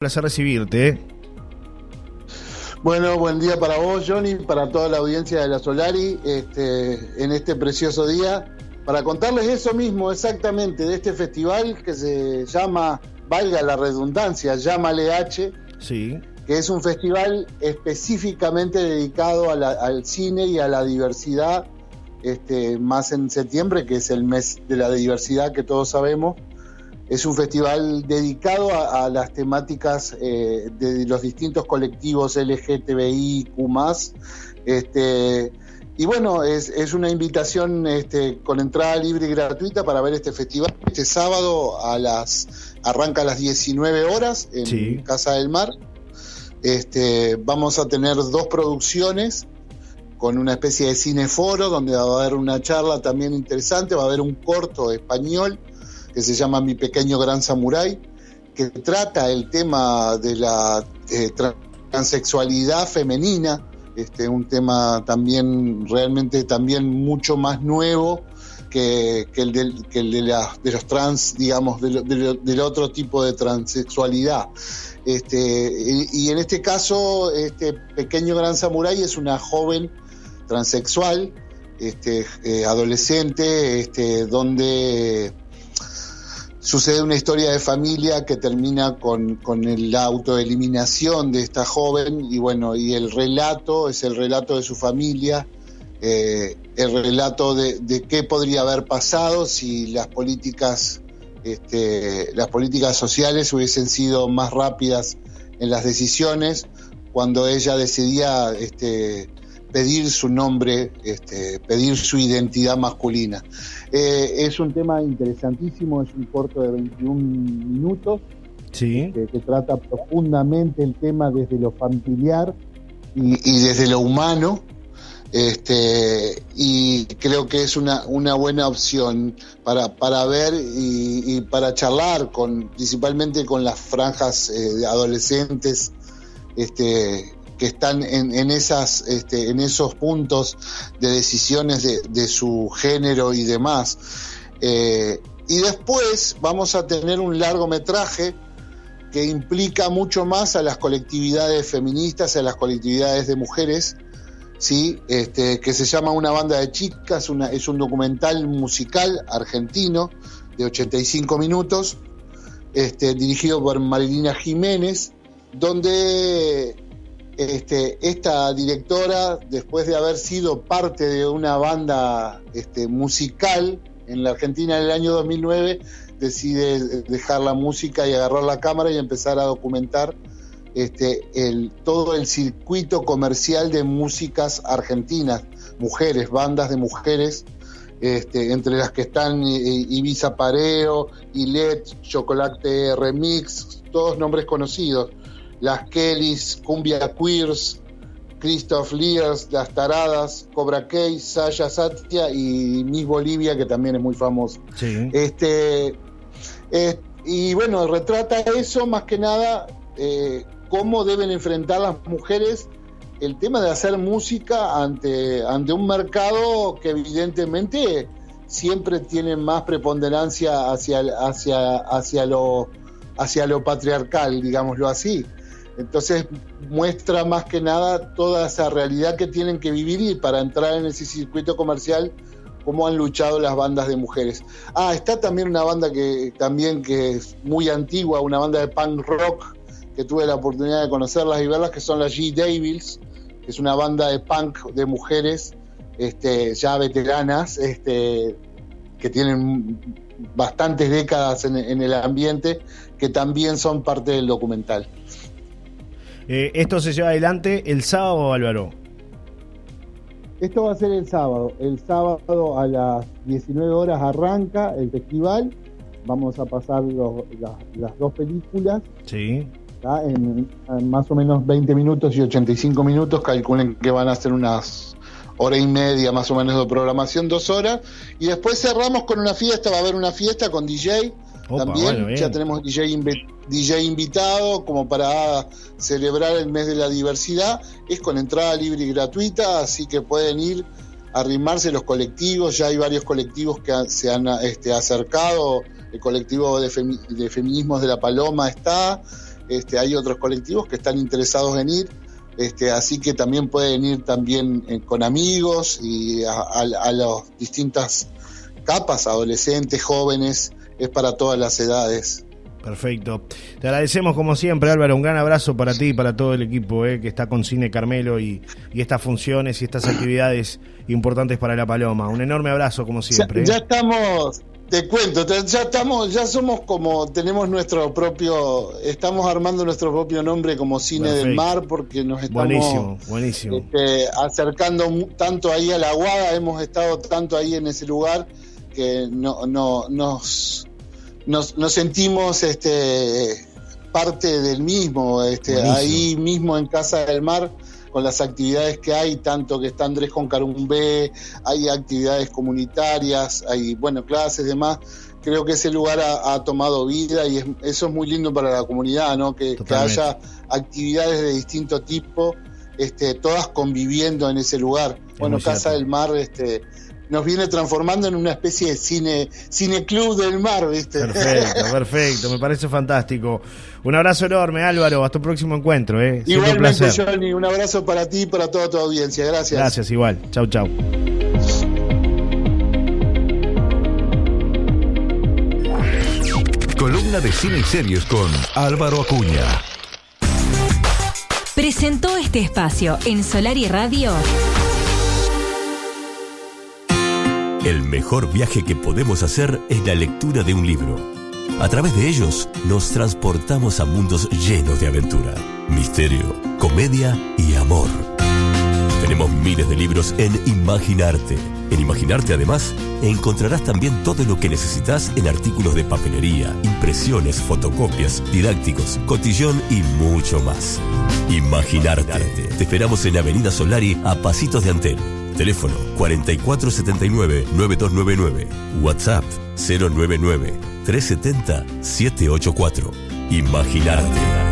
placer recibirte. Bueno, buen día para vos, Johnny, para toda la audiencia de la Solari, este, en este precioso día, para contarles eso mismo exactamente de este festival que se llama, valga la redundancia, Llámale H, sí. que es un festival específicamente dedicado al cine y a la diversidad, este, más en septiembre, que es el mes de la diversidad que todos sabemos. Es un festival dedicado a, las temáticas eh, de los distintos colectivos LGTBIQ. Este, y bueno, es, una invitación este, con entrada libre y gratuita para ver este festival. Este sábado a las arranca a las 19 horas en Casa del Mar. Este, vamos a tener dos producciones con una especie de cineforo donde va a haber una charla también interesante, va a haber un corto español que se llama Mi pequeño gran samurái, que trata el tema de la eh, transexualidad femenina, este, un tema también realmente también mucho más nuevo que, el, de, los trans, digamos, del otro tipo de transexualidad. Este, y, en este caso, este pequeño gran samurái es una joven transexual, este, eh, adolescente, este, donde sucede una historia de familia que termina con, con la autoeliminación de esta joven y bueno, y el relato es el relato de su familia, eh, el relato de, qué podría haber pasado si las políticas, este, las políticas sociales hubiesen sido más rápidas en las decisiones cuando ella decidía este, pedir su nombre, este, pedir su identidad masculina. Eh, es un tema interesantísimo, es un corto de 21 minutos sí. Este, que trata profundamente el tema desde lo familiar y, desde lo humano. Este, y creo que es una, una buena opción para, para ver y, para charlar con principalmente con las franjas eh, adolescentes este, que están este, en esos puntos de decisiones de, su género y demás. Eh, y después vamos a tener un largometraje que implica mucho más a las colectividades feministas, a las colectividades de mujeres, ¿sí? Este, que se llama Una banda de chicas, es un documental musical argentino de 85 minutos, este, dirigido por Marilina Jiménez, donde este, esta directora, después de haber sido parte de una banda este, musical en la Argentina en el año 2009, decide dejar la música y agarrar la cámara y empezar a documentar este, todo el circuito comercial de músicas argentinas, mujeres, bandas de mujeres, este, entre las que están eh, Ibiza Pareo, Ilet, Chocolate Remix, todos nombres conocidos las Kellys, Cumbia Queers, Christoph Lears, Las Taradas, Cobra Kai, Sasha Satya y Miss Bolivia, que también es muy famoso. Este, y bueno, retrata eso más que nada, eh, cómo deben enfrentar las mujeres el tema de hacer música ante, ante un mercado que evidentemente siempre tiene más preponderancia hacia, hacia, hacia, lo, hacia lo patriarcal, digámoslo así. Entonces muestra más que nada toda esa realidad que tienen que vivir y para entrar en ese circuito comercial cómo han luchado las bandas de mujeres. Ah, está también una banda que también que es muy antigua, una banda de punk rock que tuve la oportunidad de conocerlas y verlas que son las G Devils, que es una banda de punk de mujeres este, ya veteranas, este, que tienen bastantes décadas en el ambiente, que también son parte del documental. Eh, esto se lleva adelante el sábado, Álvaro. Esto va a ser el sábado. El sábado a las 19 horas arranca el festival. Vamos a pasar las dos películas. Sí. En, más o menos 20 minutos y 85 minutos. Calculen que van a ser unas hora y media más o menos de programación, dos horas. Y después cerramos con una fiesta. Va a haber una fiesta con DJ también ya tenemos DJ, invitado como para celebrar el mes de la diversidad. Es con entrada libre y gratuita, así que pueden ir a arrimarse los colectivos. Ya hay varios colectivos que se han este, acercado. El colectivo de, feminismos de La Paloma está. este, hay otros colectivos que están interesados en ir, este, así que también pueden ir también eh, con amigos y a, a las distintas capas, adolescentes, jóvenes, es para todas las edades. Perfecto. Te agradecemos como siempre, Álvaro. Un gran abrazo para ti y para todo el equipo eh, que está con Cine Carmelo y, estas funciones y estas actividades importantes para La Paloma. Un enorme abrazo como siempre. Ya, eh. estamos, te cuento, ya estamos, ya somos como, tenemos nuestro propio, estamos armando nuestro propio nombre como Cine del Mar porque nos estamos buenísimo, buenísimo. Este, acercando tanto ahí a la Aguada, hemos estado tanto ahí en ese lugar que no, no, nos nos, sentimos este, parte del mismo, este, ahí mismo en Casa del Mar, con las actividades que hay, tanto que está Andrés con Carumbé, hay actividades comunitarias, hay, bueno, clases, demás. Creo que ese lugar ha, tomado vida y eso es muy lindo para la comunidad, ¿no? Que, haya actividades de distinto tipo, este, todas conviviendo en ese lugar. bueno, Casa del Mar, este, nos viene transformando en una especie de cine, cine club del mar, ¿viste? Perfecto, perfecto, me parece fantástico. Un abrazo enorme, Álvaro, hasta el próximo encuentro, ¿eh? Igualmente, un Johnny, un abrazo para ti y para toda tu audiencia, gracias. Gracias, igual, chau, chau. Columna de cine y series con Álvaro Acuña. Presentó este espacio en Solar y Radio. El mejor viaje que podemos hacer es la lectura de un libro. A través de ellos nos transportamos a mundos llenos de aventura, misterio, comedia y amor. Tenemos miles de libros en Imaginarte. En Imaginarte además encontrarás también todo lo que necesitas en artículos de papelería, impresiones, fotocopias, didácticos, cotillón y mucho más. Imaginarte. Te esperamos en Avenida Solari a Pasitos de Antero Teléfono 4479-9299. WhatsApp 099-370-784. Imaginarte.